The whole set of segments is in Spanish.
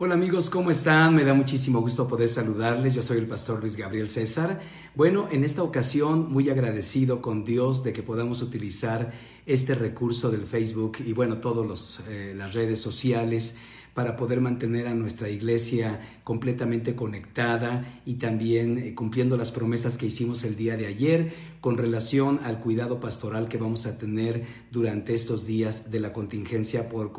Hola amigos, ¿cómo están? Me da muchísimo gusto poder saludarles. Yo soy el pastor Luis Gabriel César. Bueno, en esta ocasión muy agradecido con Dios de que podamos utilizar este recurso del Facebook y bueno, todas eh, las redes sociales para poder mantener a nuestra iglesia completamente conectada y también eh, cumpliendo las promesas que hicimos el día de ayer con relación al cuidado pastoral que vamos a tener durante estos días de la contingencia por,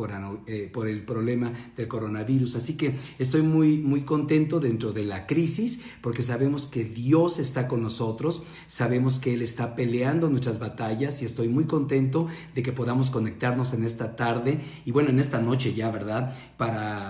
eh, por el problema del coronavirus. Así que estoy muy, muy contento dentro de la crisis porque sabemos que Dios está con nosotros, sabemos que Él está peleando nuestras batallas y estoy muy contento de que podamos conectarnos en esta tarde y bueno, en esta noche ya, ¿verdad?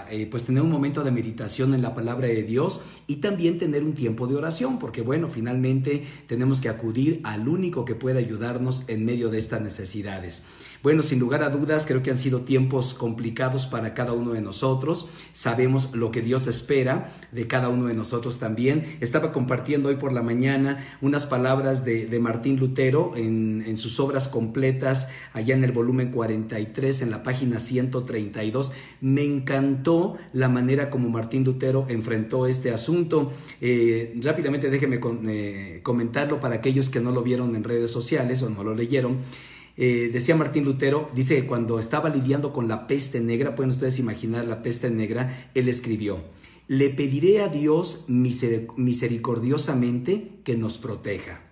Eh, pues tener un momento de meditación en la palabra de Dios y también tener un tiempo de oración porque bueno, finalmente tenemos que acudir al único que puede ayudarnos en medio de estas necesidades. Bueno, sin lugar a dudas, creo que han sido tiempos complicados para cada uno de nosotros. Sabemos lo que Dios espera de cada uno de nosotros también. Estaba compartiendo hoy por la mañana unas palabras de, Martín Lutero en, sus obras completas, allá en el volumen 43, en la página 132. Me encantó la manera como Martín Lutero enfrentó este asunto. Eh, rápidamente déjeme eh, comentarlo para aquellos que no lo vieron en redes sociales o no lo leyeron. Eh, decía Martín Lutero, dice que cuando estaba lidiando con la peste negra, pueden ustedes imaginar la peste negra, él escribió, le pediré a Dios misericordiosamente que nos proteja.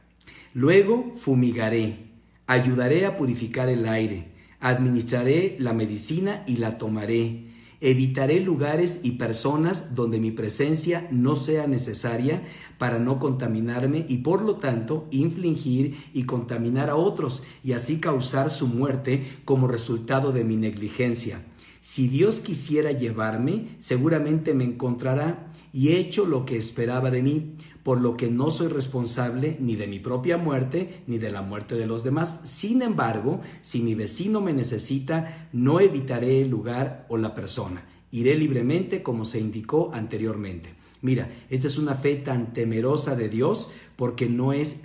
Luego fumigaré, ayudaré a purificar el aire, administraré la medicina y la tomaré Evitaré lugares y personas donde mi presencia no sea necesaria para no contaminarme y por lo tanto infligir y contaminar a otros y así causar su muerte como resultado de mi negligencia. Si Dios quisiera llevarme, seguramente me encontrará y he hecho lo que esperaba de mí, por lo que no soy responsable ni de mi propia muerte ni de la muerte de los demás. Sin embargo, si mi vecino me necesita, no evitaré el lugar o la persona. Iré libremente como se indicó anteriormente. Mira, esta es una fe tan temerosa de Dios porque no es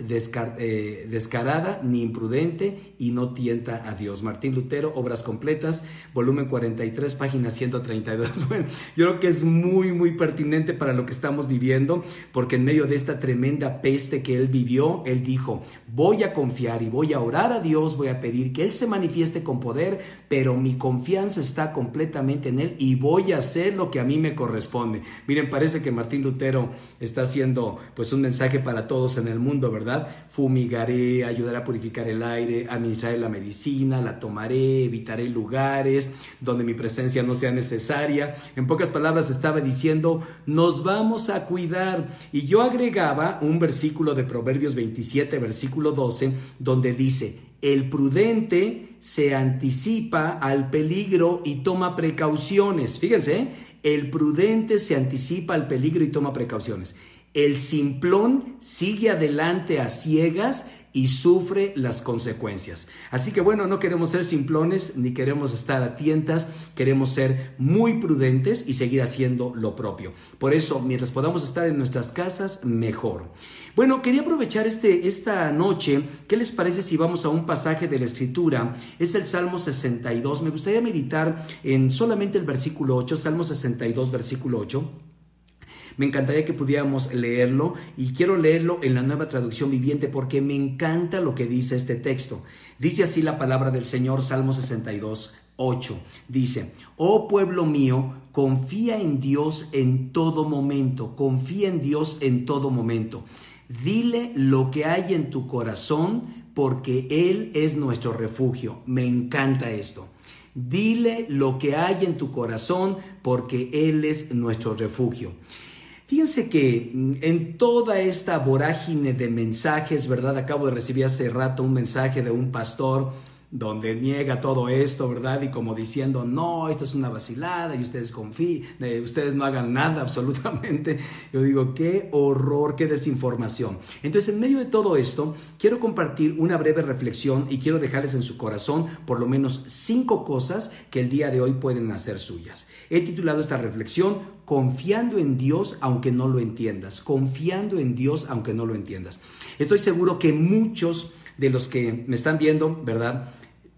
eh, descarada ni imprudente y no tienta a Dios. Martín Lutero, Obras Completas, volumen 43, página 132. Bueno, yo creo que es muy, muy pertinente para lo que estamos viviendo, porque en medio de esta tremenda peste que él vivió, él dijo, voy a confiar y voy a orar a Dios, voy a pedir que Él se manifieste con poder, pero mi confianza está completamente en Él y voy a hacer lo que a mí me corresponde. Miren, parece que Martín Lutero está haciendo pues un mensaje para todos en el mundo, ¿verdad? Fumigaré, ayudaré a purificar el aire, administraré la medicina, la tomaré, evitaré lugares donde mi presencia no sea necesaria. En pocas palabras estaba diciendo, nos vamos a cuidar. Y yo agregaba un versículo de Proverbios 27, versículo 12, donde dice, el prudente se anticipa al peligro y toma precauciones. Fíjense, el prudente se anticipa al peligro y toma precauciones. El simplón sigue adelante a ciegas y sufre las consecuencias. Así que bueno, no queremos ser simplones ni queremos estar a tientas, queremos ser muy prudentes y seguir haciendo lo propio. Por eso, mientras podamos estar en nuestras casas, mejor. Bueno, quería aprovechar este, esta noche, ¿qué les parece si vamos a un pasaje de la Escritura? Es el Salmo 62. Me gustaría meditar en solamente el versículo 8, Salmo 62, versículo 8. Me encantaría que pudiéramos leerlo y quiero leerlo en la nueva traducción viviente porque me encanta lo que dice este texto. Dice así la palabra del Señor, Salmo 62, 8. Dice, oh pueblo mío, confía en Dios en todo momento, confía en Dios en todo momento. Dile lo que hay en tu corazón porque Él es nuestro refugio. Me encanta esto. Dile lo que hay en tu corazón porque Él es nuestro refugio. Fíjense que mm, en toda esta vorágine de mensajes, ¿verdad? Acabo de recibir hace rato un mensaje de un pastor donde niega todo esto, ¿verdad? Y como diciendo, no, esto es una vacilada y ustedes confíen, ustedes no hagan nada absolutamente. Yo digo, qué horror, qué desinformación. Entonces, en medio de todo esto, quiero compartir una breve reflexión y quiero dejarles en su corazón por lo menos cinco cosas que el día de hoy pueden hacer suyas. He titulado esta reflexión, confiando en Dios aunque no lo entiendas, confiando en Dios aunque no lo entiendas. Estoy seguro que muchos de los que me están viendo, ¿verdad?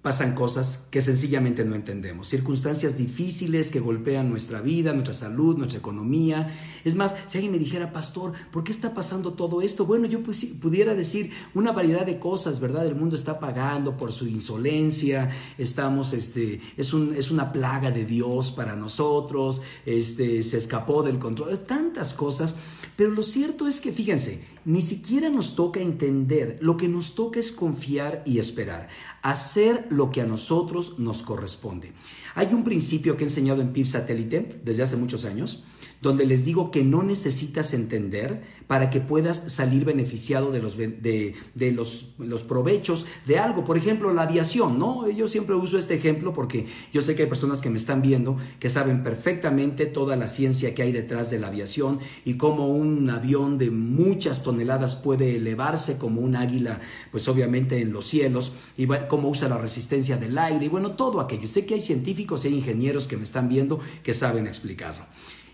Pasan cosas que sencillamente no entendemos, circunstancias difíciles que golpean nuestra vida, nuestra salud, nuestra economía. Es más, si alguien me dijera, pastor, ¿por qué está pasando todo esto? Bueno, yo pues, pudiera decir una variedad de cosas, ¿verdad? El mundo está pagando por su insolencia, estamos, este, es, un, es una plaga de Dios para nosotros, este, se escapó del control, tantas cosas, pero lo cierto es que, fíjense, ni siquiera nos toca entender, lo que nos toca es confiar y esperar, hacer lo que a nosotros nos corresponde. Hay un principio que he enseñado en PIB Satélite desde hace muchos años, donde les digo que no necesitas entender para que puedas salir beneficiado de los, de, los, los, provechos de algo. Por ejemplo, la aviación, ¿no? Yo siempre uso este ejemplo porque yo sé que hay personas que me están viendo que saben perfectamente toda la ciencia que hay detrás de la aviación y cómo un avión de muchas toneladas puede elevarse como un águila, pues obviamente en los cielos, y cómo usa la resistencia del aire y bueno, todo aquello. Sé que hay científicos y hay ingenieros que me están viendo que saben explicarlo.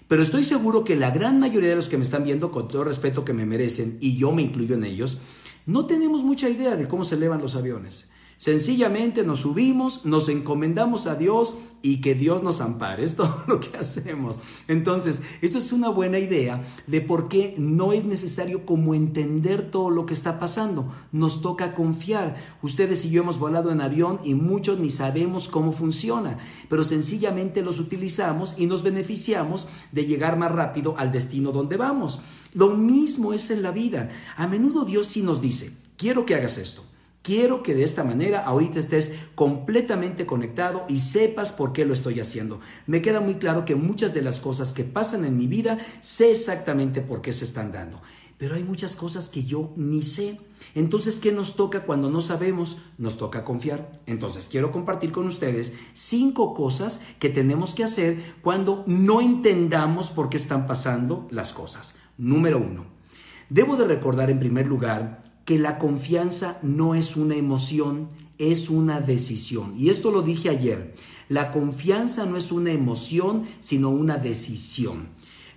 Pero estoy seguro que la gran mayoría de los que me están viendo, con todo el respeto que me merecen, y yo me incluyo en ellos, no tenemos mucha idea de cómo se elevan los aviones. Sencillamente nos subimos, nos encomendamos a Dios y que Dios nos ampare. Es todo lo que hacemos. Entonces, esto es una buena idea de por qué no es necesario como entender todo lo que está pasando. Nos toca confiar. Ustedes y yo hemos volado en avión y muchos ni sabemos cómo funciona, pero sencillamente los utilizamos y nos beneficiamos de llegar más rápido al destino donde vamos. Lo mismo es en la vida. A menudo Dios sí nos dice, quiero que hagas esto Quiero que de esta manera ahorita estés completamente conectado y sepas por qué lo estoy haciendo. Me queda muy claro que muchas de las cosas que pasan en mi vida sé exactamente por qué se están dando. Pero hay muchas cosas que yo ni sé. Entonces, ¿qué nos toca cuando no sabemos? Nos toca confiar. Entonces, quiero compartir con ustedes cinco cosas que tenemos que hacer cuando no entendamos por qué están pasando las cosas. Número uno, debo de recordar en primer lugar que la confianza no es una emoción, es una decisión. Y esto lo dije ayer. La confianza no es una emoción, sino una decisión.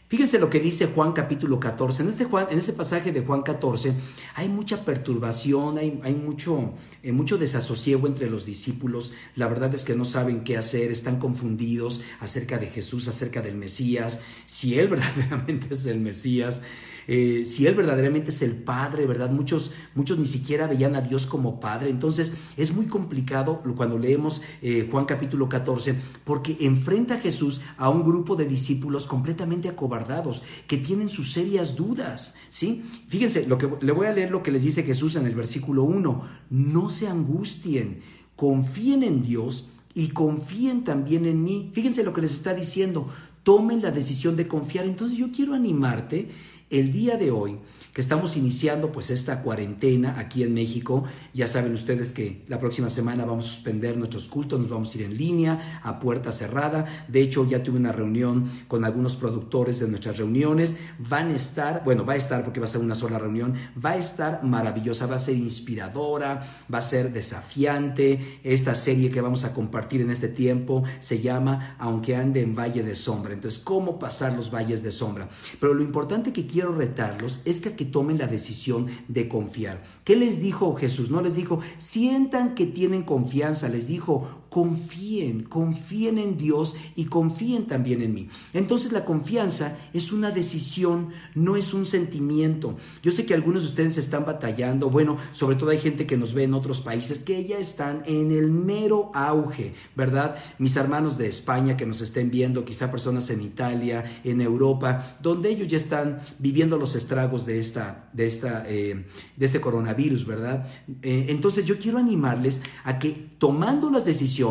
Fíjense lo que dice Juan capítulo 14. En, este en pasaje de Juan 14 hay mucha perturbación, hay, hay mucho, eh, mucho desasosiego entre los discípulos. La verdad es que no saben qué hacer, están confundidos acerca de Jesús, acerca del Mesías, si Él verdaderamente es el Mesías. Eh, si Él verdaderamente es el Padre, ¿verdad? Muchos, muchos ni siquiera veían a Dios como Padre. Entonces es muy complicado cuando leemos eh, Juan capítulo 14 porque enfrenta a Jesús a un grupo de discípulos completamente acobardados que tienen sus serias dudas, ¿sí? Fíjense, lo que, le voy a leer lo que les dice Jesús en el versículo 1. No se angustien, confíen en Dios y confíen también en mí. Fíjense lo que les está diciendo. Tomen la decisión de confiar. Entonces yo quiero animarte el día de hoy, que estamos iniciando pues esta cuarentena aquí en México, ya saben ustedes que la próxima semana vamos a suspender nuestros cultos, nos vamos a ir en línea, a puerta cerrada. De hecho, ya tuve una reunión con algunos productores de nuestras reuniones. Van a estar, bueno, va a estar porque va a ser una sola reunión, va a estar maravillosa, va a ser inspiradora, va a ser desafiante. Esta serie que vamos a compartir en este tiempo se llama Aunque ande en valle de sombra. Entonces, ¿cómo pasar los valles de sombra? Pero lo importante que quiero retarlos es que, que tomen la decisión de confiar. ¿Qué les dijo Jesús? No les dijo, sientan que tienen confianza, les dijo, confíen, confíen en Dios y confíen también en mí. Entonces la confianza es una decisión, no es un sentimiento. Yo sé que algunos de ustedes están batallando, bueno, sobre todo hay gente que nos ve en otros países que ya están en el mero auge, ¿verdad? Mis hermanos de España que nos estén viendo, quizá personas en Italia, en Europa, donde ellos ya están viviendo los estragos de, esta, de, esta, eh, de este coronavirus, ¿verdad? Eh, entonces yo quiero animarles a que tomando las decisiones,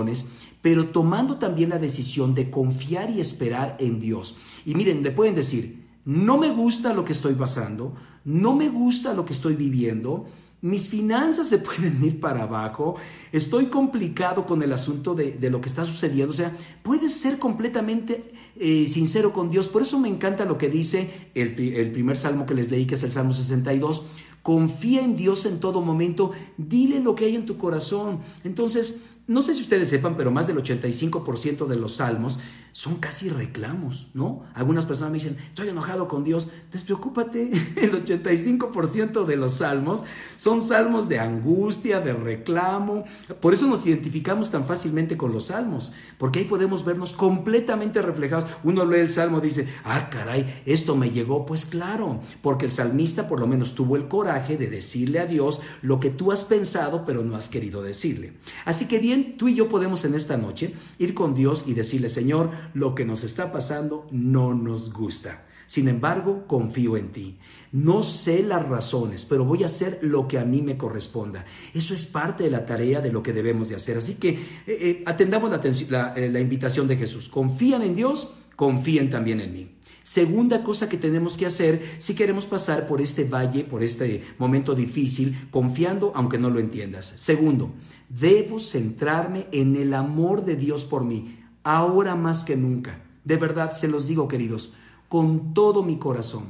pero tomando también la decisión de confiar y esperar en Dios. Y miren, le pueden decir, no me gusta lo que estoy pasando, no me gusta lo que estoy viviendo, mis finanzas se pueden ir para abajo, estoy complicado con el asunto de, lo que está sucediendo, o sea, puedes ser completamente eh, sincero con Dios, por eso me encanta lo que dice el, el primer salmo que les leí, que es el Salmo 62, confía en Dios en todo momento, dile lo que hay en tu corazón. Entonces, no sé si ustedes sepan, pero más del 85% de los salmos son casi reclamos, ¿no? Algunas personas me dicen, estoy enojado con Dios. Despreocúpate, el 85% de los salmos son salmos de angustia, de reclamo. Por eso nos identificamos tan fácilmente con los salmos, porque ahí podemos vernos completamente reflejados. Uno lee el salmo dice, ah, caray, esto me llegó. Pues claro, porque el salmista por lo menos tuvo el coraje de decirle a Dios lo que tú has pensado, pero no has querido decirle. Así que bien, tú y yo podemos en esta noche ir con Dios y decirle, Señor, lo que nos está pasando no nos gusta. Sin embargo, confío en ti. No sé las razones, pero voy a hacer lo que a mí me corresponda. Eso es parte de la tarea de lo que debemos de hacer. Así que eh, eh, atendamos la, eh, la invitación de Jesús. Confían en Dios, confíen también en mí. Segunda cosa que tenemos que hacer si queremos pasar por este valle, por este momento difícil, confiando aunque no lo entiendas. Segundo, debo centrarme en el amor de Dios por mí ahora más que nunca. De verdad, se los digo, queridos, con todo mi corazón.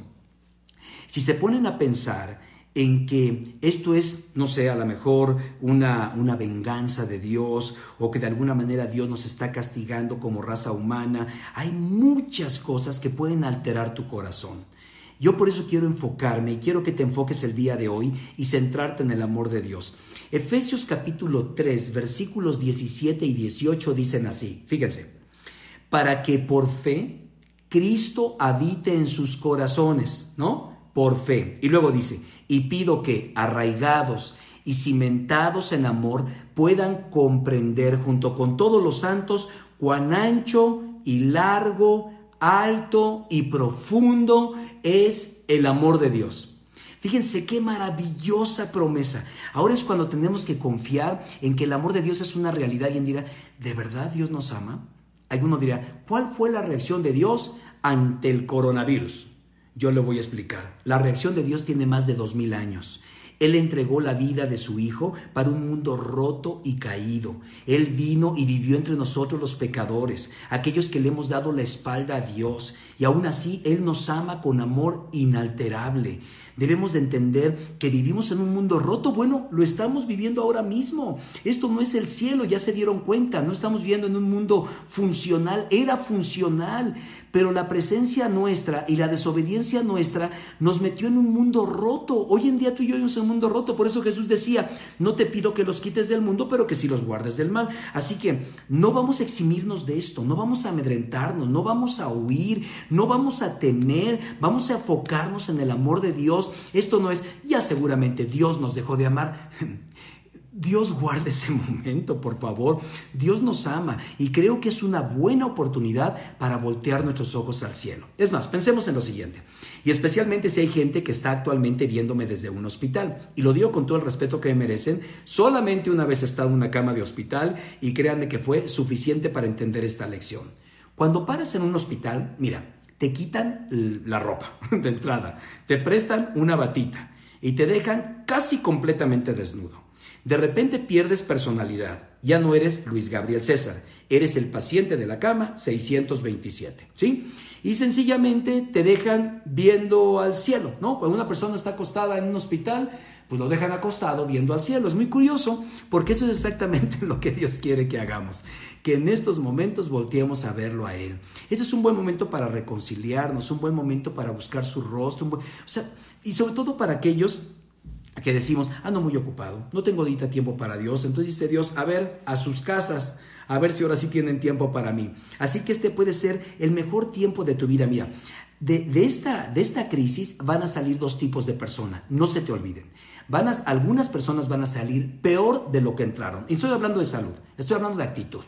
Si se ponen a pensar en que esto es, no sé, a lo mejor una, una venganza de Dios o que de alguna manera Dios nos está castigando como raza humana, hay muchas cosas que pueden alterar tu corazón. Yo por eso quiero enfocarme y quiero que te enfoques el día de hoy y centrarte en el amor de Dios. Efesios capítulo 3, versículos 17 y 18 dicen así, fíjense, para que por fe Cristo habite en sus corazones, ¿no? Por fe. Y luego dice, y pido que arraigados y cimentados en amor puedan comprender junto con todos los santos cuán ancho y largo, alto y profundo es el amor de Dios Fíjense qué maravillosa promesa. Ahora es cuando tenemos que confiar en que el amor de Dios es una realidad. Alguien dirá, ¿de verdad Dios nos ama? Alguno dirá, ¿cuál fue la reacción de Dios ante el coronavirus? Yo le voy a explicar. La reacción de Dios tiene más de dos mil años. Él entregó la vida de su Hijo para un mundo roto y caído. Él vino y vivió entre nosotros los pecadores, aquellos que le hemos dado la espalda a Dios. Y aún así Él nos ama con amor inalterable. Debemos de entender que vivimos en un mundo roto. Bueno, lo estamos viviendo ahora mismo. Esto no es el cielo, ya se dieron cuenta. No estamos viviendo en un mundo funcional. Era funcional, pero la presencia nuestra y la desobediencia nuestra nos metió en un mundo roto. Hoy en día tú y yo vivimos en un mundo roto. Por eso Jesús decía, no te pido que los quites del mundo, pero que sí los guardes del mal. Así que no vamos a eximirnos de esto, no vamos a amedrentarnos, no vamos a huir, no vamos a temer, vamos a enfocarnos en el amor de Dios. Esto no es, ya seguramente Dios nos dejó de amar. Dios guarde ese momento, por favor. Dios nos ama y creo que es una buena oportunidad para voltear nuestros ojos al cielo. Es más, pensemos en lo siguiente, y especialmente si hay gente que está actualmente viéndome desde un hospital, y lo digo con todo el respeto que me merecen, solamente una vez he estado en una cama de hospital y créanme que fue suficiente para entender esta lección. Cuando paras en un hospital, mira, te quitan la ropa de entrada, te prestan una batita y te dejan casi completamente desnudo. De repente pierdes personalidad. Ya no eres Luis Gabriel César, eres el paciente de la cama 627, ¿sí? Y sencillamente te dejan viendo al cielo, ¿no? Cuando una persona está acostada en un hospital, pues lo dejan acostado viendo al cielo. Es muy curioso porque eso es exactamente lo que Dios quiere que hagamos, que en estos momentos volteemos a verlo a Él. Ese es un buen momento para reconciliarnos, un buen momento para buscar su rostro, y sobre todo para aquellos que decimos, ando muy ocupado, no tengo ahorita tiempo para Dios. Entonces dice Dios, a ver, a sus casas, a ver si ahora sí tienen tiempo para mí. Así que este puede ser el mejor tiempo de tu vida. Mira, de, esta, de esta crisis van a salir dos tipos de personas, no se te olviden. Van algunas personas van a salir peor de lo que entraron. Y estoy hablando de salud, estoy hablando de actitud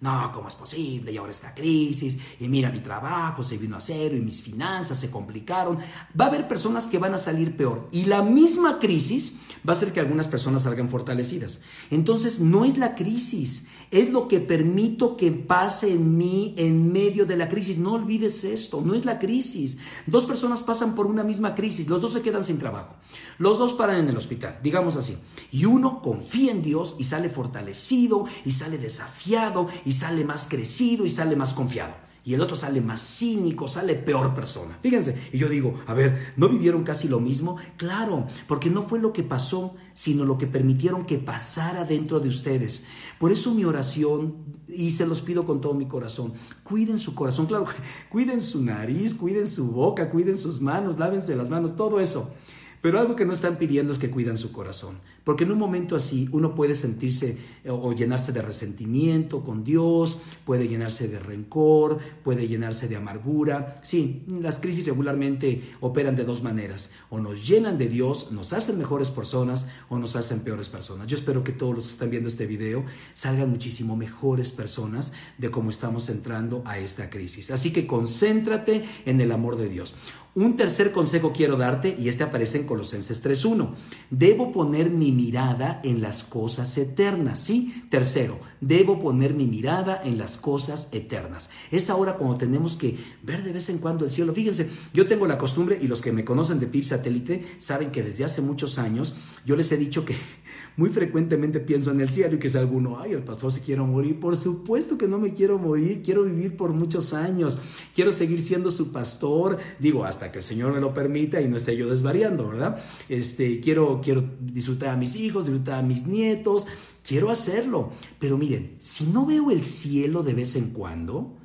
no, ¿cómo es posible? Y ahora esta crisis, y mira mi trabajo se vino a cero y mis finanzas se complicaron. Va a haber personas que van a salir peor y la misma crisis va a hacer que algunas personas salgan fortalecidas. Entonces no es la crisis, es lo que permito que pase en mí en medio de la crisis. No olvides esto, no es la crisis. Dos personas pasan por una misma crisis, los dos se quedan sin trabajo, los dos paran en el hospital, digamos así, y uno confía en Dios y sale fortalecido y sale desafiado y sale más crecido y sale más confiado. Y el otro sale más cínico, sale peor persona. Fíjense, y yo digo, a ver, ¿no vivieron casi lo mismo? Claro, porque no fue lo que pasó, sino lo que permitieron que pasara dentro de ustedes. Por eso mi oración, y se los pido con todo mi corazón, cuiden su corazón, claro, cuiden su nariz, cuiden su boca, cuiden sus manos, lávense las manos, todo eso. Pero algo que no están pidiendo es que cuidan su corazón. Porque en un momento así uno puede sentirse eh, o llenarse de resentimiento con Dios, puede llenarse de rencor, puede llenarse de amargura. Sí, las crisis regularmente operan de dos maneras. O nos llenan de Dios, nos hacen mejores personas o nos hacen peores personas. Yo espero que todos los que están viendo este video salgan muchísimo mejores personas de cómo estamos entrando a esta crisis. Así que concéntrate en el amor de Dios. Un tercer consejo quiero darte y este aparece en Colosenses 3.1. Debo poner mi mirada en las cosas eternas, ¿sí? Tercero, debo poner mi mirada en las cosas eternas. Es ahora cuando tenemos que ver de vez en cuando el cielo. Fíjense, yo tengo la costumbre y los que me conocen de PIB Satélite saben que desde hace muchos años yo les he dicho que muy frecuentemente pienso en el cielo y que es alguno, ay, el pastor se quiere morir. Por supuesto que no me quiero morir, quiero vivir por muchos años, quiero seguir siendo su pastor, digo, hasta que el Señor me lo permita y no esté yo desvariando, ¿verdad? Este, quiero, quiero disfrutar a mis hijos, disfrutar a mis nietos, quiero hacerlo. Pero miren, si no veo el cielo de vez en cuando,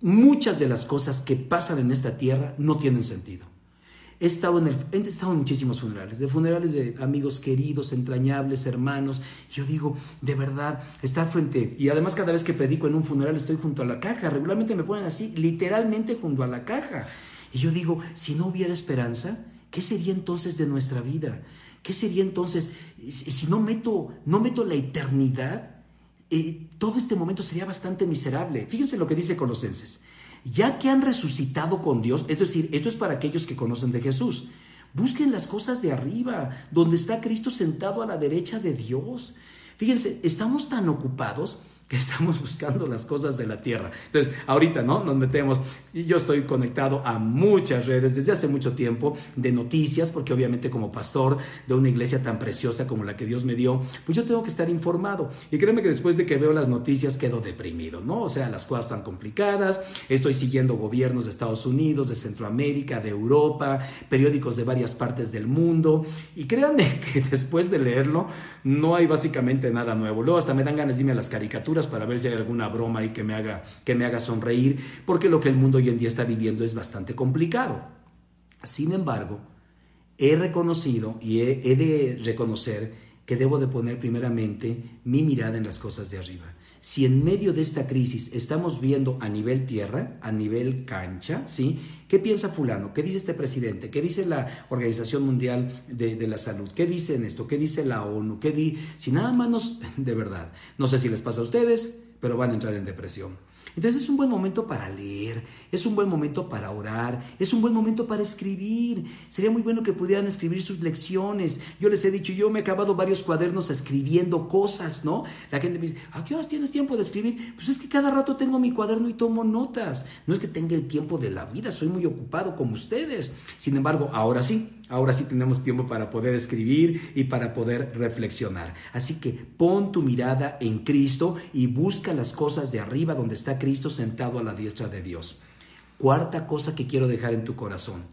muchas de las cosas que pasan en esta tierra no tienen sentido. He estado, en el, he estado en muchísimos funerales, de funerales de amigos queridos, entrañables, hermanos. Yo digo, de verdad, estar frente. Y además, cada vez que predico en un funeral, estoy junto a la caja. Regularmente me ponen así, literalmente junto a la caja. Y yo digo, si no hubiera esperanza, ¿qué sería entonces de nuestra vida? ¿Qué sería entonces si no meto, no meto la eternidad? Eh, todo este momento sería bastante miserable. Fíjense lo que dice Colosenses ya que han resucitado con Dios, es decir, esto es para aquellos que conocen de Jesús. Busquen las cosas de arriba, donde está Cristo sentado a la derecha de Dios. Fíjense, estamos tan ocupados que estamos buscando las cosas de la tierra. Entonces, ahorita, ¿no? Nos metemos, y yo estoy conectado a muchas redes desde hace mucho tiempo de noticias, porque obviamente como pastor de una iglesia tan preciosa como la que Dios me dio, pues yo tengo que estar informado. Y créeme que después de que veo las noticias quedo deprimido, ¿no? O sea, las cosas están complicadas, estoy siguiendo gobiernos de Estados Unidos, de Centroamérica, de Europa, periódicos de varias partes del mundo, y créanme que después de leerlo no hay básicamente nada nuevo. Luego hasta me dan ganas de a las caricaturas para ver si hay alguna broma ahí que me haga, que me haga sonreír, porque lo que el mundo hoy en día está viviendo es bastante complicado. Sin embargo, he reconocido y he, he de reconocer que debo de poner primeramente mi mirada en las cosas de arriba si en medio de esta crisis estamos viendo a nivel tierra, a nivel cancha, ¿sí? ¿Qué piensa fulano? ¿Qué dice este presidente? ¿Qué dice la Organización Mundial de, la Salud? ¿Qué dicen esto? ¿Qué dice la ONU? ¿Qué di? Si nada más nos, de verdad, no sé si les pasa a ustedes, pero van a entrar en depresión. Entonces es un buen momento para leer, es un buen momento para orar, es un buen momento para escribir. Sería muy bueno que pudieran escribir sus lecciones. Yo les he dicho, yo me he acabado varios cuadernos escribiendo cosas, ¿no? La gente me dice, ¿a qué horas tienes tiempo de escribir? Pues es que cada rato tengo mi cuaderno y tomo notas. No es que tenga el tiempo de la vida, soy muy ocupado como ustedes. Sin embargo, ahora sí, Ahora sí tenemos tiempo para poder escribir y para poder reflexionar. Así que pon tu mirada en Cristo y busca las cosas de arriba donde está Cristo sentado a la diestra de Dios. Cuarta cosa que quiero dejar en tu corazón.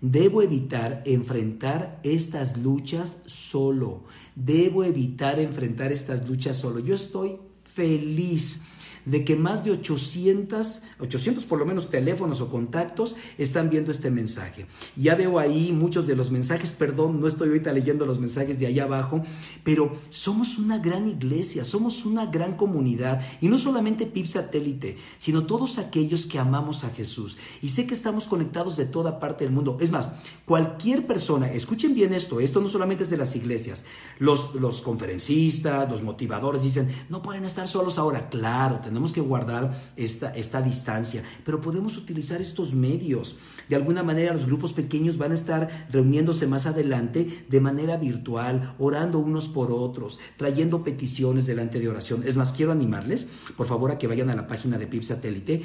Debo evitar enfrentar estas luchas solo. Debo evitar enfrentar estas luchas solo. Yo estoy feliz de que más de 800, 800 por lo menos teléfonos o contactos están viendo este mensaje. Ya veo ahí muchos de los mensajes, perdón, no estoy ahorita leyendo los mensajes de allá abajo, pero somos una gran iglesia, somos una gran comunidad y no solamente PIB satélite, sino todos aquellos que amamos a Jesús. Y sé que estamos conectados de toda parte del mundo. Es más, cualquier persona, escuchen bien esto, esto no solamente es de las iglesias, los, los conferencistas, los motivadores dicen, no pueden estar solos ahora, claro, tenemos tenemos que guardar esta, esta distancia, pero podemos utilizar estos medios. De alguna manera los grupos pequeños van a estar reuniéndose más adelante de manera virtual, orando unos por otros, trayendo peticiones delante de oración. Es más, quiero animarles, por favor, a que vayan a la página de PIB Satélite,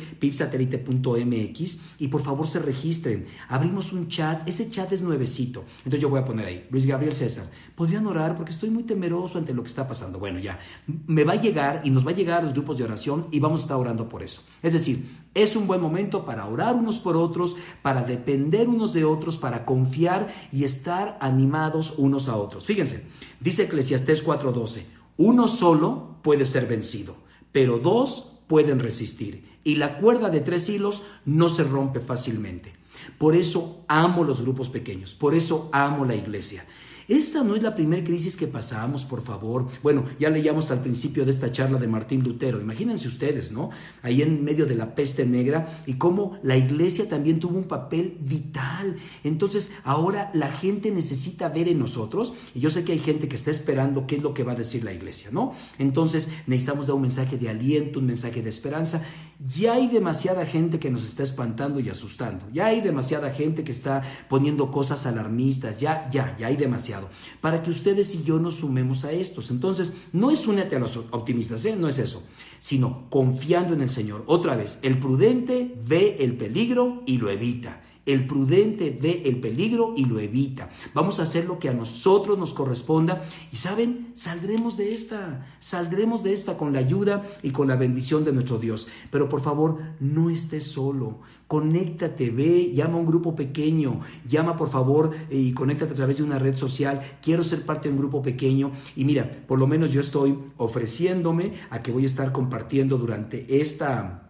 y por favor se registren. Abrimos un chat, ese chat es nuevecito. Entonces yo voy a poner ahí, Luis Gabriel César, ¿podrían orar? Porque estoy muy temeroso ante lo que está pasando. Bueno, ya, me va a llegar y nos va a llegar a los grupos de oración y vamos a estar orando por eso. Es decir, es un buen momento para orar unos por otros, para depender unos de otros, para confiar y estar animados unos a otros. Fíjense, dice Eclesiastés 4:12, uno solo puede ser vencido, pero dos pueden resistir y la cuerda de tres hilos no se rompe fácilmente. Por eso amo los grupos pequeños, por eso amo la iglesia. Esta no es la primera crisis que pasamos, por favor. Bueno, ya leíamos al principio de esta charla de Martín Lutero. Imagínense ustedes, ¿no? Ahí en medio de la peste negra y cómo la iglesia también tuvo un papel vital. Entonces, ahora la gente necesita ver en nosotros, y yo sé que hay gente que está esperando qué es lo que va a decir la iglesia, ¿no? Entonces, necesitamos dar un mensaje de aliento, un mensaje de esperanza. Ya hay demasiada gente que nos está espantando y asustando. Ya hay demasiada gente que está poniendo cosas alarmistas. Ya, ya, ya hay demasiado. Para que ustedes y yo nos sumemos a estos. Entonces, no es únete a los optimistas, ¿eh? no es eso. Sino confiando en el Señor. Otra vez, el prudente ve el peligro y lo evita. El prudente ve el peligro y lo evita. Vamos a hacer lo que a nosotros nos corresponda y saben, saldremos de esta, saldremos de esta con la ayuda y con la bendición de nuestro Dios. Pero por favor, no estés solo. Conéctate, ve, llama a un grupo pequeño, llama por favor y conéctate a través de una red social. Quiero ser parte de un grupo pequeño y mira, por lo menos yo estoy ofreciéndome a que voy a estar compartiendo durante esta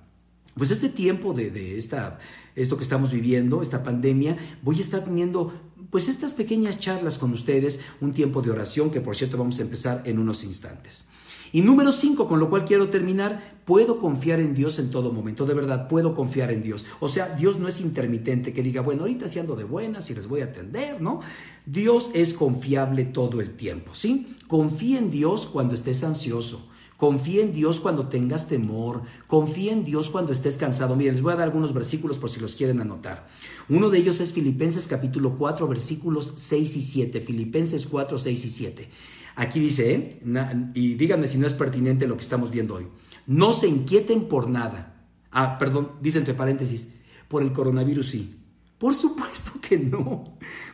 pues este tiempo de, de, esta, esto que estamos viviendo, esta pandemia, voy a estar teniendo pues estas pequeñas charlas con ustedes, un tiempo de oración que por cierto vamos a empezar en unos instantes. Y número cinco, con lo cual quiero terminar, puedo confiar en Dios en todo momento, de verdad, puedo confiar en Dios. O sea, Dios no es intermitente que diga, bueno, ahorita sí ando de buenas y les voy a atender, ¿no? Dios es confiable todo el tiempo, ¿sí? Confía en Dios cuando estés ansioso. Confía en Dios cuando tengas temor. Confía en Dios cuando estés cansado. Miren, les voy a dar algunos versículos por si los quieren anotar. Uno de ellos es Filipenses capítulo 4, versículos 6 y 7. Filipenses 4, 6 y 7. Aquí dice, ¿eh? y díganme si no es pertinente lo que estamos viendo hoy. No se inquieten por nada. Ah, perdón, dice entre paréntesis, por el coronavirus sí. Por supuesto que no.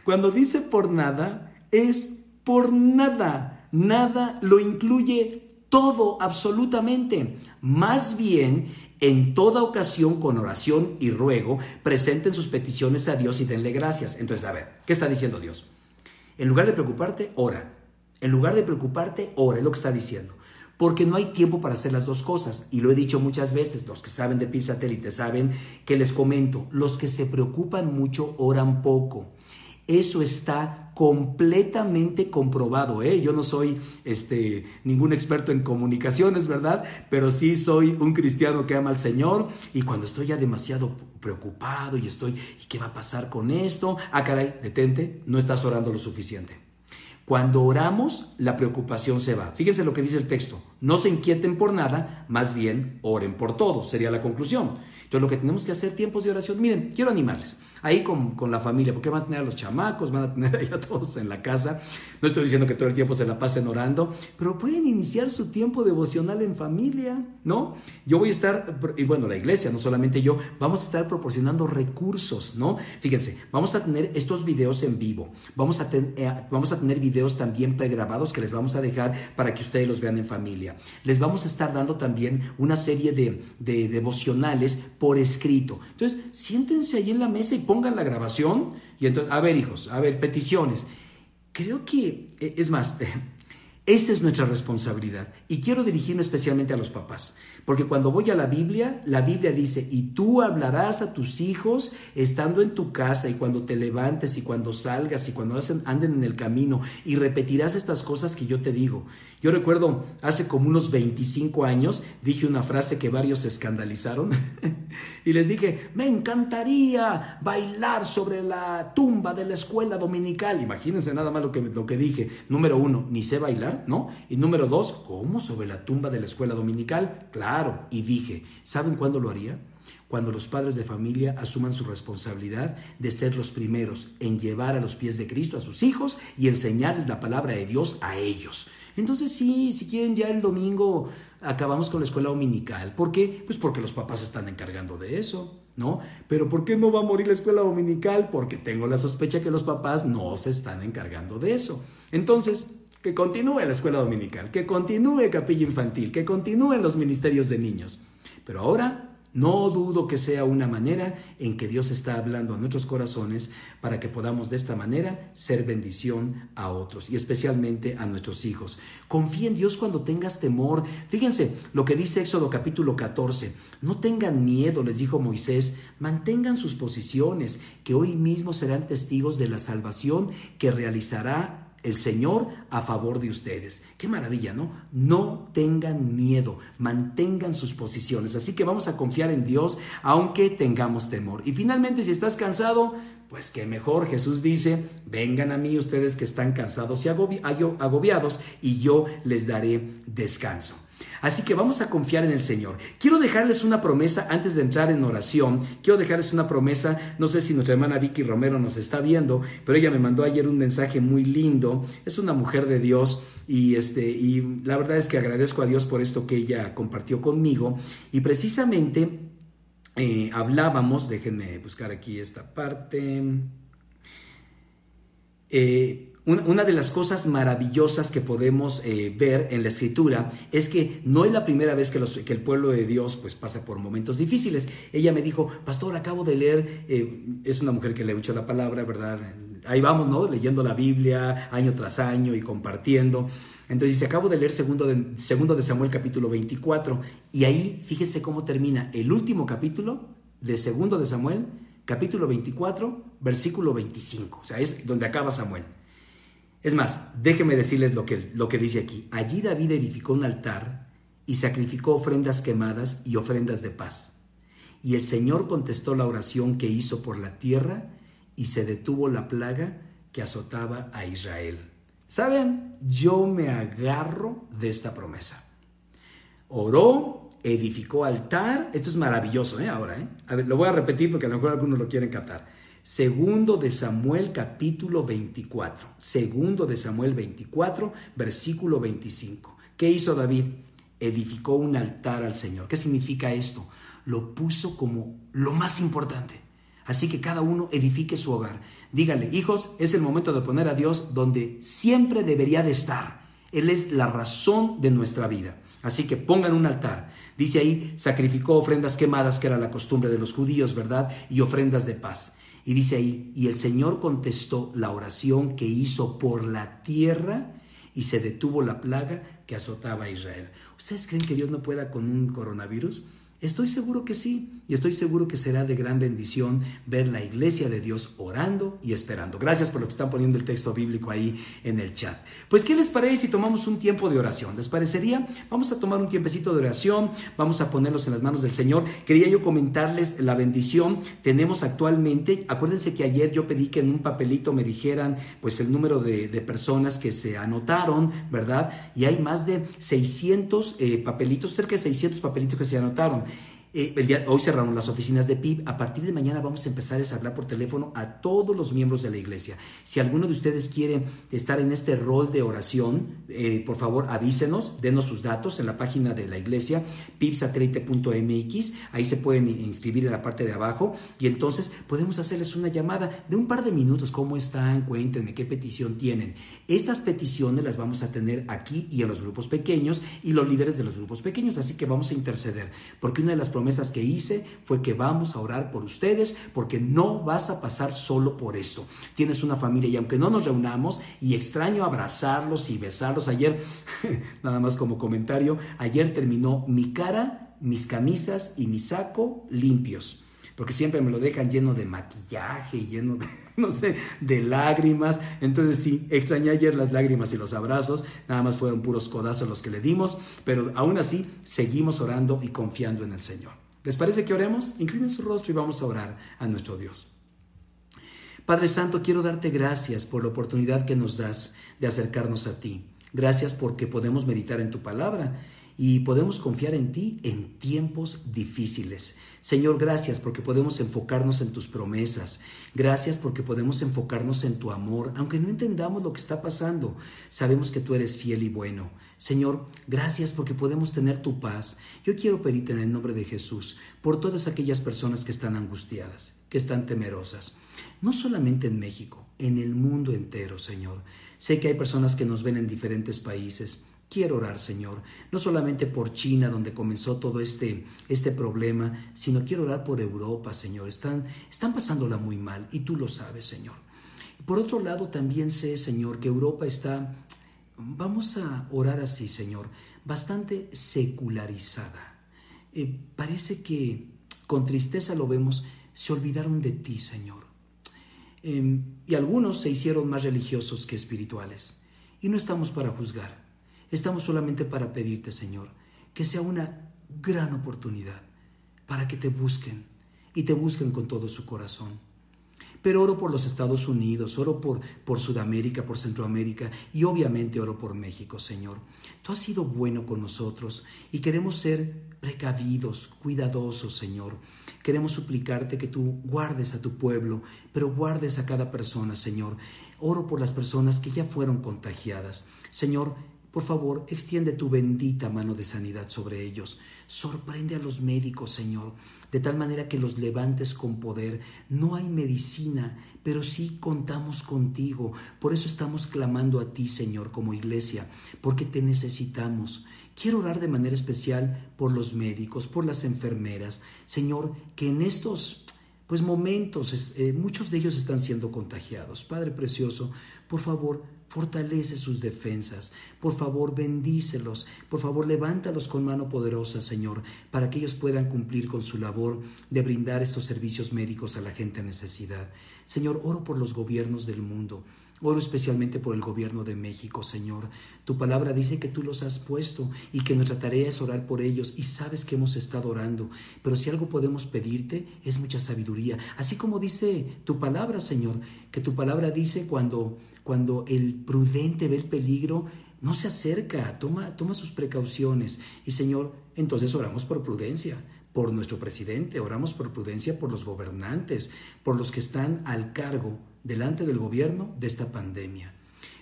Cuando dice por nada, es por nada. Nada lo incluye todo, absolutamente. Más bien, en toda ocasión, con oración y ruego, presenten sus peticiones a Dios y denle gracias. Entonces, a ver, ¿qué está diciendo Dios? En lugar de preocuparte, ora. En lugar de preocuparte, ora, es lo que está diciendo. Porque no hay tiempo para hacer las dos cosas. Y lo he dicho muchas veces, los que saben de PIB satélite saben que les comento, los que se preocupan mucho oran poco. Eso está completamente comprobado. ¿eh? Yo no soy este, ningún experto en comunicaciones, ¿verdad? Pero sí soy un cristiano que ama al Señor y cuando estoy ya demasiado preocupado y estoy, ¿y qué va a pasar con esto? Ah, caray, detente, no estás orando lo suficiente. Cuando oramos, la preocupación se va. Fíjense lo que dice el texto. No se inquieten por nada, más bien oren por todo, sería la conclusión. Entonces lo que tenemos que hacer tiempos de oración, miren, quiero animarles, ahí con, con, la familia, porque van a tener a los chamacos, van a tener a todos en la casa. No estoy diciendo que todo el tiempo se la pasen orando, pero pueden iniciar su tiempo devocional en familia, ¿no? Yo voy a estar, y bueno, la iglesia, no solamente yo, vamos a estar proporcionando recursos, ¿no? Fíjense, vamos a tener estos videos en vivo, vamos a, eh, vamos a tener videos también pregrabados que les vamos a dejar para que ustedes los vean en familia. Les vamos a estar dando también una serie de, de devocionales por escrito. Entonces, siéntense ahí en la mesa y pongan la grabación. Y entonces, a ver, hijos, a ver, peticiones. Creo que, eh, es más, esa es nuestra responsabilidad. Y quiero dirigirme especialmente a los papás. Porque cuando voy a la Biblia, la Biblia dice, y tú hablarás a tus hijos estando en tu casa y cuando te levantes y cuando salgas y cuando anden en el camino y repetirás estas cosas que yo te digo. Yo recuerdo hace como unos 25 años dije una frase que varios se escandalizaron y les dije, me encantaría bailar sobre la tumba de la escuela dominical. Imagínense nada más lo que, lo que dije. Número uno, ni sé bailar, ¿no? Y número dos, ¿cómo sobre la tumba de la escuela dominical? Claro y dije, ¿saben cuándo lo haría? Cuando los padres de familia asuman su responsabilidad de ser los primeros en llevar a los pies de Cristo a sus hijos y enseñarles la palabra de Dios a ellos. Entonces sí, si quieren ya el domingo acabamos con la escuela dominical. ¿Por qué? Pues porque los papás se están encargando de eso, ¿no? Pero ¿por qué no va a morir la escuela dominical? Porque tengo la sospecha que los papás no se están encargando de eso. Entonces, que continúe la escuela dominical, que continúe capilla infantil, que continúen los ministerios de niños. Pero ahora no dudo que sea una manera en que Dios está hablando a nuestros corazones para que podamos de esta manera ser bendición a otros y especialmente a nuestros hijos. Confía en Dios cuando tengas temor. Fíjense lo que dice Éxodo capítulo 14. No tengan miedo, les dijo Moisés, mantengan sus posiciones, que hoy mismo serán testigos de la salvación que realizará el Señor a favor de ustedes. Qué maravilla, ¿no? No tengan miedo, mantengan sus posiciones. Así que vamos a confiar en Dios aunque tengamos temor. Y finalmente, si estás cansado, pues qué mejor. Jesús dice, vengan a mí ustedes que están cansados y agobiados y yo les daré descanso. Así que vamos a confiar en el Señor. Quiero dejarles una promesa antes de entrar en oración. Quiero dejarles una promesa. No sé si nuestra hermana Vicky Romero nos está viendo, pero ella me mandó ayer un mensaje muy lindo. Es una mujer de Dios y este y la verdad es que agradezco a Dios por esto que ella compartió conmigo y precisamente eh, hablábamos, déjenme buscar aquí esta parte. Eh, una, de las cosas maravillosas que podemos eh, ver en la escritura es que no es la primera vez que, el pueblo de Dios pues, pasa por momentos difíciles. Ella me dijo, pastor, acabo de leer, eh, es una mujer que le mucho la palabra, ¿verdad? Ahí vamos, ¿no? Leyendo la Biblia año tras año y compartiendo. Entonces dice, acabo de leer segundo de, segundo de Samuel capítulo 24 y ahí fíjense cómo termina el último capítulo de segundo de Samuel, capítulo 24, versículo 25. O sea, es donde acaba Samuel. Es más, déjenme decirles lo que, lo que dice aquí. Allí David edificó un altar y sacrificó ofrendas quemadas y ofrendas de paz. Y el Señor contestó la oración que hizo por la tierra y se detuvo la plaga que azotaba a Israel. ¿Saben? Yo me agarro de esta promesa. Oró, edificó altar. Esto es maravilloso, ¿eh? Ahora, ¿eh? A ver, lo voy a repetir porque a lo mejor algunos lo quieren captar. Segundo de Samuel capítulo 24. Segundo de Samuel 24, versículo 25. ¿Qué hizo David? Edificó un altar al Señor. ¿Qué significa esto? Lo puso como lo más importante. Así que cada uno edifique su hogar. Dígale, hijos, es el momento de poner a Dios donde siempre debería de estar. Él es la razón de nuestra vida. Así que pongan un altar. Dice ahí, sacrificó ofrendas quemadas, que era la costumbre de los judíos, ¿verdad? Y ofrendas de paz. Y dice ahí, y el Señor contestó la oración que hizo por la tierra y se detuvo la plaga que azotaba a Israel. ¿Ustedes creen que Dios no pueda con un coronavirus? Estoy seguro que sí, y estoy seguro que será de gran bendición ver la iglesia de Dios orando y esperando. Gracias por lo que están poniendo el texto bíblico ahí en el chat. Pues, ¿qué les parece si tomamos un tiempo de oración? ¿Les parecería? Vamos a tomar un tiempecito de oración, vamos a ponerlos en las manos del Señor. Quería yo comentarles la bendición. Tenemos actualmente, acuérdense que ayer yo pedí que en un papelito me dijeran pues el número de, personas que se anotaron, ¿verdad? Y hay más de 600 eh, papelitos, cerca de 600 papelitos que se anotaron. Eh, el día, hoy cerramos las oficinas de PIB. A partir de mañana vamos a empezar a hablar por teléfono a todos los miembros de la iglesia. Si alguno de ustedes quiere estar en este rol de oración, eh, por favor avísenos, denos sus datos en la página de la iglesia, pibsatélite.mx. Ahí se pueden inscribir en la parte de abajo y entonces podemos hacerles una llamada de un par de minutos. ¿Cómo están? Cuéntenme qué petición tienen. Estas peticiones las vamos a tener aquí y en los grupos pequeños y los líderes de los grupos pequeños. Así que vamos a interceder porque una de las promesas que hice fue que vamos a orar por ustedes porque no vas a pasar solo por esto. Tienes una familia y aunque no nos reunamos y extraño abrazarlos y besarlos, ayer, nada más como comentario, ayer terminó mi cara, mis camisas y mi saco limpios porque siempre me lo dejan lleno de maquillaje, lleno de, no sé, de lágrimas. Entonces sí, extrañé ayer las lágrimas y los abrazos, nada más fueron puros codazos los que le dimos, pero aún así seguimos orando y confiando en el Señor. ¿Les parece que oremos? Inclinen su rostro y vamos a orar a nuestro Dios. Padre Santo, quiero darte gracias por la oportunidad que nos das de acercarnos a ti. Gracias porque podemos meditar en tu palabra y podemos confiar en ti en tiempos difíciles. Señor, gracias porque podemos enfocarnos en tus promesas. Gracias porque podemos enfocarnos en tu amor, aunque no entendamos lo que está pasando. Sabemos que tú eres fiel y bueno. Señor, gracias porque podemos tener tu paz. Yo quiero pedirte en el nombre de Jesús por todas aquellas personas que están angustiadas, que están temerosas, no solamente en México, en el mundo entero, Señor. Sé que hay personas que nos ven en diferentes países Quiero orar, Señor, no solamente por China, donde comenzó todo este, este problema, sino quiero orar por Europa, Señor. Están, están pasándola muy mal y tú lo sabes, Señor. Por otro lado, también sé, Señor, que Europa está, vamos a orar así, Señor, bastante secularizada. Eh, parece que con tristeza lo vemos, se olvidaron de ti, Señor. Em, y algunos se hicieron más religiosos que espirituales. Y no estamos para juzgar, estamos solamente para pedirte, Señor, que sea una gran oportunidad para que te busquen y te busquen con todo su corazón pero oro por los Estados Unidos, oro por, por Sudamérica, por Centroamérica y obviamente oro por México, Señor. Tú has sido bueno con nosotros y queremos ser precavidos, cuidadosos, Señor. Queremos suplicarte que tú guardes a tu pueblo, pero guardes a cada persona, Señor. Oro por las personas que ya fueron contagiadas. Señor, por favor, extiende tu bendita mano de sanidad sobre ellos. Sorprende a los médicos, Señor, de tal manera que los levantes con poder. No hay medicina, pero sí contamos contigo. Por eso estamos clamando a ti, Señor, como iglesia, porque te necesitamos. Quiero orar de manera especial por los médicos, por las enfermeras. Señor, que en estos pues momentos, eh, muchos de ellos están siendo contagiados. Padre Precioso, por favor, fortalece sus defensas. Por favor, bendícelos. Por favor, levántalos con mano poderosa, Señor, para que ellos puedan cumplir con su labor de brindar estos servicios médicos a la gente en necesidad. Señor, oro por los gobiernos del mundo. Oro especialmente por el gobierno de México, Señor. Tu palabra dice que tú los has puesto y que nuestra tarea es orar por ellos y sabes que hemos estado orando. Pero si algo podemos pedirte es mucha sabiduría. Así como dice tu palabra, Señor, que tu palabra dice cuando, cuando el prudente ve el peligro, no se acerca, toma, toma sus precauciones. Y Señor, entonces oramos por prudencia por nuestro presidente, oramos por prudencia por los gobernantes, por los que están al cargo delante del gobierno de esta pandemia.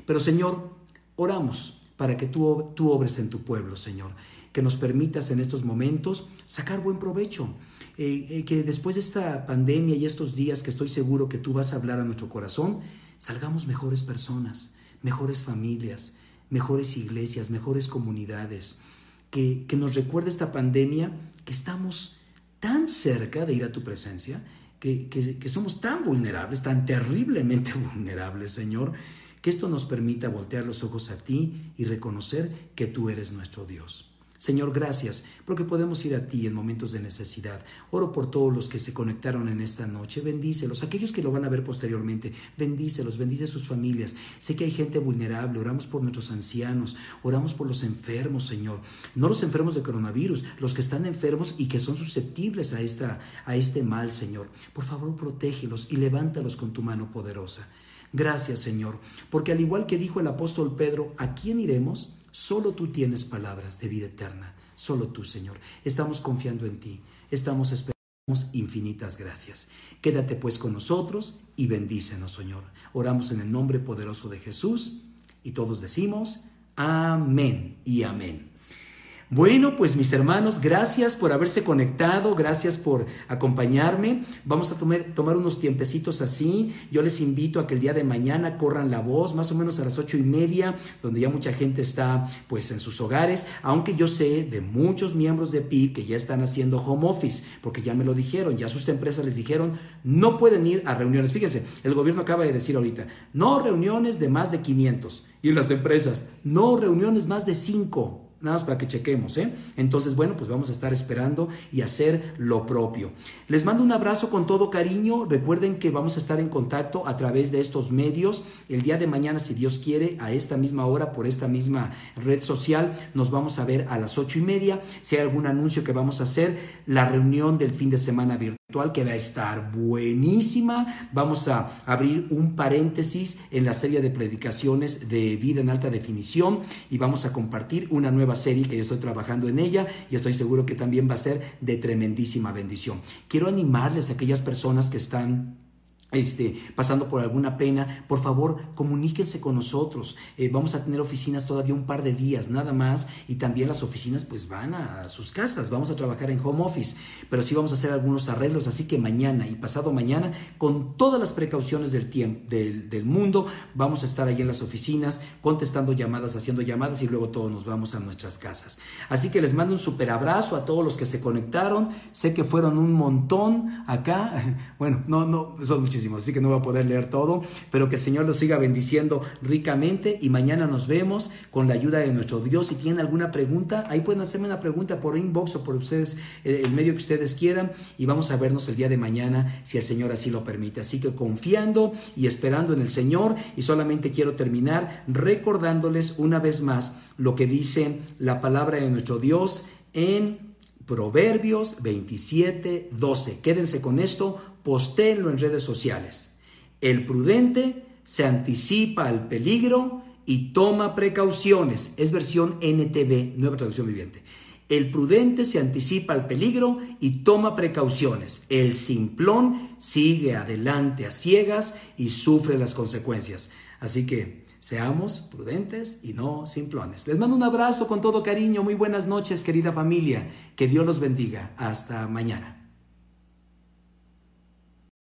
Pero Señor, oramos para que tú, tú obres en tu pueblo, Señor, que nos permitas en estos momentos sacar buen provecho, eh, eh, que después de esta pandemia y estos días que estoy seguro que tú vas a hablar a nuestro corazón, salgamos mejores personas, mejores familias, mejores iglesias, mejores comunidades, que, que nos recuerde esta pandemia que estamos tan cerca de ir a tu presencia que, somos tan vulnerables, tan terriblemente vulnerables, Señor, que esto nos permita voltear los ojos a ti y reconocer que tú eres nuestro Dios. Señor, gracias, porque podemos ir a ti en momentos de necesidad. Oro por todos los que se conectaron en esta noche. Bendícelos. Aquellos que lo van a ver posteriormente, bendícelos, bendice sus familias. Sé que hay gente vulnerable. Oramos por nuestros ancianos. Oramos por los enfermos, Señor. No los enfermos de coronavirus, los que están enfermos y que son susceptibles a, esta, a este mal, Señor. Por favor, protégelos y levántalos con tu mano poderosa. Gracias, Señor, porque al igual que dijo el apóstol Pedro, ¿a quién iremos? Solo tú tienes palabras de vida eterna, solo tú, Señor. Estamos confiando en ti, estamos esperando infinitas gracias. Quédate pues con nosotros y bendícenos, Señor. Oramos en el nombre poderoso de Jesús y todos decimos amén y amén. Bueno, pues mis hermanos, gracias por haberse conectado, gracias por acompañarme. Vamos a tomar, unos tiempecitos así. Yo les invito a que el día de mañana corran la voz, más o menos a las ocho y media, donde ya mucha gente está pues en sus hogares, aunque yo sé de muchos miembros de PIB que ya están haciendo home office, porque ya me lo dijeron, ya sus empresas les dijeron, no pueden ir a reuniones. Fíjense, el gobierno acaba de decir ahorita, no reuniones de más de 500. Y las empresas, no reuniones más de 5 nada más para que chequemos, ¿eh? Entonces, bueno, pues vamos a estar esperando y hacer lo propio. Les mando un abrazo con todo cariño. Recuerden que vamos a estar en contacto a través de estos medios. El día de mañana, si Dios quiere, a esta misma hora, por esta misma red social, nos vamos a ver a las ocho y media. Si hay algún anuncio que vamos a hacer, la reunión del fin de semana virtual que va a estar buenísima. Vamos a abrir un paréntesis en la serie de predicaciones de vida en alta definición y vamos a compartir una nueva serie que yo estoy trabajando en ella y estoy seguro que también va a ser de tremendísima bendición. Quiero animarles a aquellas personas que están este, pasando por alguna pena, por favor, comuníquense con nosotros. Eh, vamos a tener oficinas todavía un par de días, nada más, y también las oficinas pues van a sus casas. Vamos a trabajar en home office, pero sí vamos a hacer algunos arreglos, así que mañana y pasado mañana, con todas las precauciones del del mundo, vamos a estar ahí en las oficinas, contestando llamadas, haciendo llamadas y luego todos nos vamos a nuestras casas. Así que les mando un super abrazo a todos los que se conectaron. Sé que fueron un montón acá. Bueno, no, no, son muchísimos así que no voy a poder leer todo, pero que el Señor los siga bendiciendo ricamente y mañana nos vemos con la ayuda de nuestro Dios. Si tienen alguna pregunta, ahí pueden hacerme una pregunta por inbox o por ustedes, eh, el medio que ustedes quieran y vamos a vernos el día de mañana si el Señor así lo permite. Así que confiando y esperando en el Señor y solamente quiero terminar recordándoles una vez más lo que dice la palabra de nuestro Dios en Proverbios 27, 12. Quédense con esto postéenlo en redes sociales. El prudente se anticipa al peligro y toma precauciones. Es versión NTV, nueva traducción viviente. El prudente se anticipa al peligro y toma precauciones. El simplón sigue adelante a ciegas y sufre las consecuencias. Así que seamos prudentes y no simplones. Les mando un abrazo con todo cariño. Muy buenas noches, querida familia. Que Dios los bendiga. Hasta mañana.